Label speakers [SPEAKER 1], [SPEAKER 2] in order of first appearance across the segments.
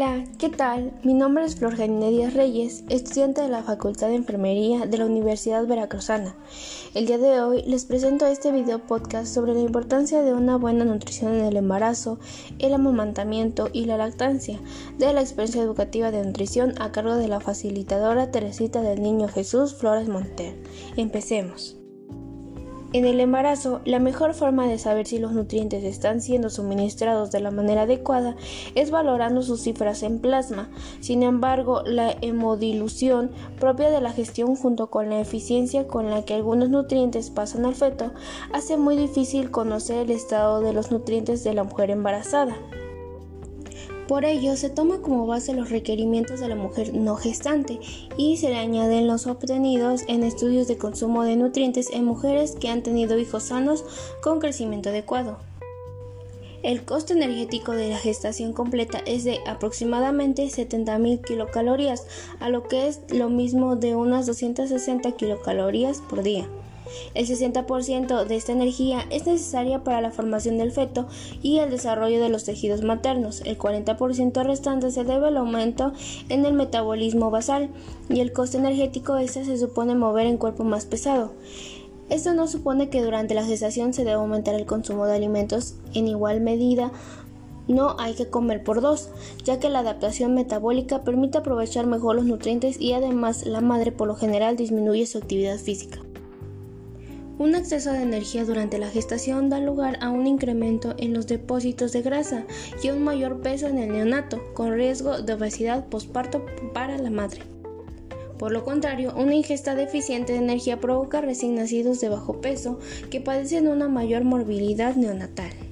[SPEAKER 1] Hola, ¿qué tal? Mi nombre es Flor Janine Díaz Reyes, estudiante de la Facultad de Enfermería de la Universidad Veracruzana. El día de hoy les presento este video podcast sobre la importancia de una buena nutrición en el embarazo, el amamantamiento y la lactancia, de la experiencia educativa de nutrición a cargo de la facilitadora Teresita del Niño Jesús Flores Monter. Empecemos. En el embarazo, la mejor forma de saber si los nutrientes están siendo suministrados de la manera adecuada es valorando sus cifras en plasma. Sin embargo, la hemodilución propia de la gestión junto con la eficiencia con la que algunos nutrientes pasan al feto hace muy difícil conocer el estado de los nutrientes de la mujer embarazada. Por ello, se toma como base los requerimientos de la mujer no gestante y se le añaden los obtenidos en estudios de consumo de nutrientes en mujeres que han tenido hijos sanos con crecimiento adecuado. El costo energético de la gestación completa es de aproximadamente 70.000 kilocalorías, a lo que es lo mismo de unas 260 kilocalorías por día. El 60% de esta energía es necesaria para la formación del feto y el desarrollo de los tejidos maternos. El 40% restante se debe al aumento en el metabolismo basal y el coste energético este se supone mover en cuerpo más pesado. Esto no supone que durante la gestación se debe aumentar el consumo de alimentos en igual medida no hay que comer por dos, ya que la adaptación metabólica permite aprovechar mejor los nutrientes y además la madre por lo general disminuye su actividad física. Un exceso de energía durante la gestación da lugar a un incremento en los depósitos de grasa y un mayor peso en el neonato, con riesgo de obesidad posparto para la madre. Por lo contrario, una ingesta deficiente de energía provoca recién nacidos de bajo peso que padecen una mayor morbilidad neonatal.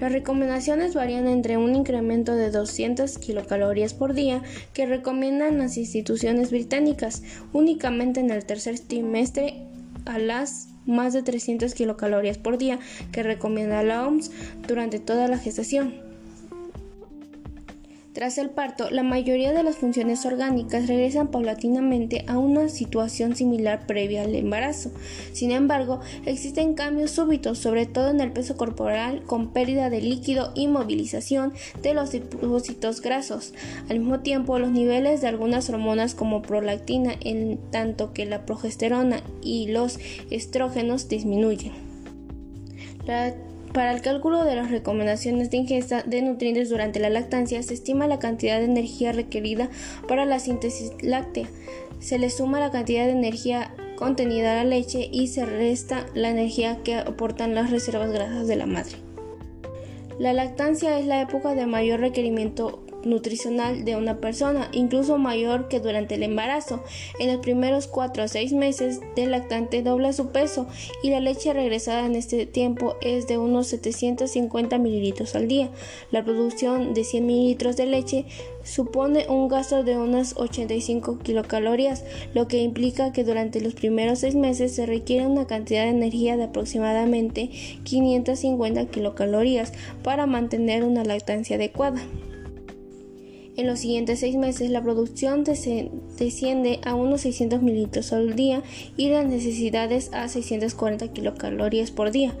[SPEAKER 1] Las recomendaciones varían entre un incremento de 200 kilocalorías por día que recomiendan las instituciones británicas únicamente en el tercer trimestre a las más de 300 kilocalorías por día que recomienda la OMS durante toda la gestación. Tras el parto, la mayoría de las funciones orgánicas regresan paulatinamente a una situación similar previa al embarazo. Sin embargo, existen cambios súbitos, sobre todo en el peso corporal, con pérdida de líquido y movilización de los depósitos grasos. Al mismo tiempo, los niveles de algunas hormonas como prolactina, en tanto que la progesterona y los estrógenos disminuyen. Para el cálculo de las recomendaciones de ingesta de nutrientes durante la lactancia se estima la cantidad de energía requerida para la síntesis láctea. Se le suma la cantidad de energía contenida a la leche y se resta la energía que aportan las reservas grasas de la madre. La lactancia es la época de mayor requerimiento nutricional de una persona, incluso mayor que durante el embarazo. En los primeros 4 a 6 meses del lactante dobla su peso y la leche regresada en este tiempo es de unos 750 mililitros al día. La producción de 100 mililitros de leche supone un gasto de unas 85 kilocalorías, lo que implica que durante los primeros 6 meses se requiere una cantidad de energía de aproximadamente 550 kilocalorías para mantener una lactancia adecuada. En los siguientes seis meses la producción desciende a unos 600 mililitros al día y las necesidades a 640 kilocalorías por día,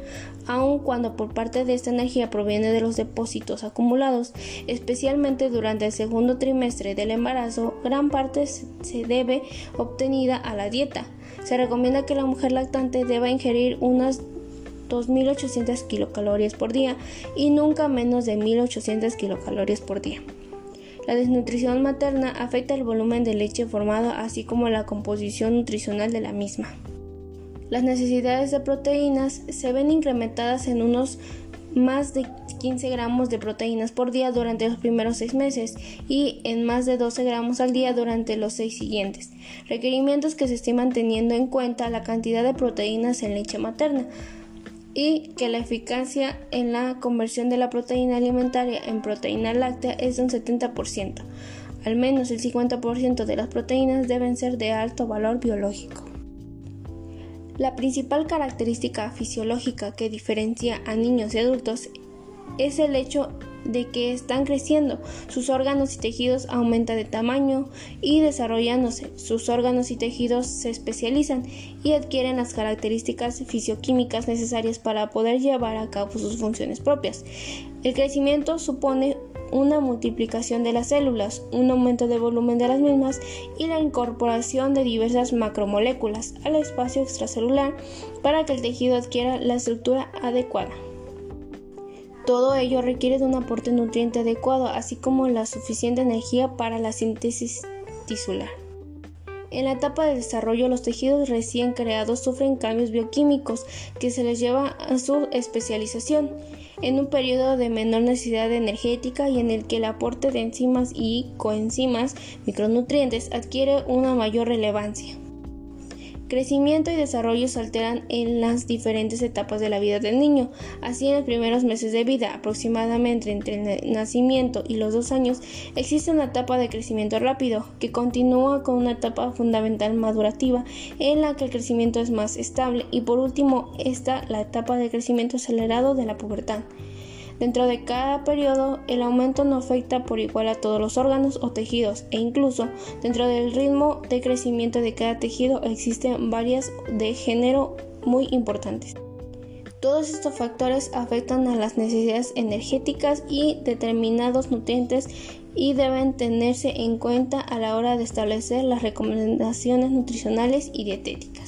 [SPEAKER 1] aun cuando por parte de esta energía proviene de los depósitos acumulados, especialmente durante el segundo trimestre del embarazo, gran parte se debe obtenida a la dieta. Se recomienda que la mujer lactante deba ingerir unas 2.800 kilocalorías por día y nunca menos de 1.800 kilocalorías por día. La desnutrición materna afecta el volumen de leche formado así como la composición nutricional de la misma. Las necesidades de proteínas se ven incrementadas en unos más de 15 gramos de proteínas por día durante los primeros 6 meses y en más de 12 gramos al día durante los 6 siguientes. Requerimientos que se estiman teniendo en cuenta la cantidad de proteínas en leche materna y que la eficacia en la conversión de la proteína alimentaria en proteína láctea es de un 70%. Al menos el 50% de las proteínas deben ser de alto valor biológico. La principal característica fisiológica que diferencia a niños y adultos es el hecho de que están creciendo, sus órganos y tejidos aumentan de tamaño y desarrollándose, sus órganos y tejidos se especializan y adquieren las características fisioquímicas necesarias para poder llevar a cabo sus funciones propias. El crecimiento supone una multiplicación de las células, un aumento de volumen de las mismas y la incorporación de diversas macromoléculas al espacio extracelular para que el tejido adquiera la estructura adecuada. Todo ello requiere de un aporte nutriente adecuado, así como la suficiente energía para la síntesis tisular. En la etapa de desarrollo, los tejidos recién creados sufren cambios bioquímicos que se les lleva a su especialización en un periodo de menor necesidad energética y en el que el aporte de enzimas y coenzimas micronutrientes adquiere una mayor relevancia. Crecimiento y desarrollo se alteran en las diferentes etapas de la vida del niño. Así, en los primeros meses de vida, aproximadamente entre el nacimiento y los dos años, existe una etapa de crecimiento rápido, que continúa con una etapa fundamental madurativa, en la que el crecimiento es más estable, y por último está la etapa de crecimiento acelerado de la pubertad. Dentro de cada periodo, el aumento no afecta por igual a todos los órganos o tejidos e incluso dentro del ritmo de crecimiento de cada tejido existen varias de género muy importantes. Todos estos factores afectan a las necesidades energéticas y determinados nutrientes y deben tenerse en cuenta a la hora de establecer las recomendaciones nutricionales y dietéticas.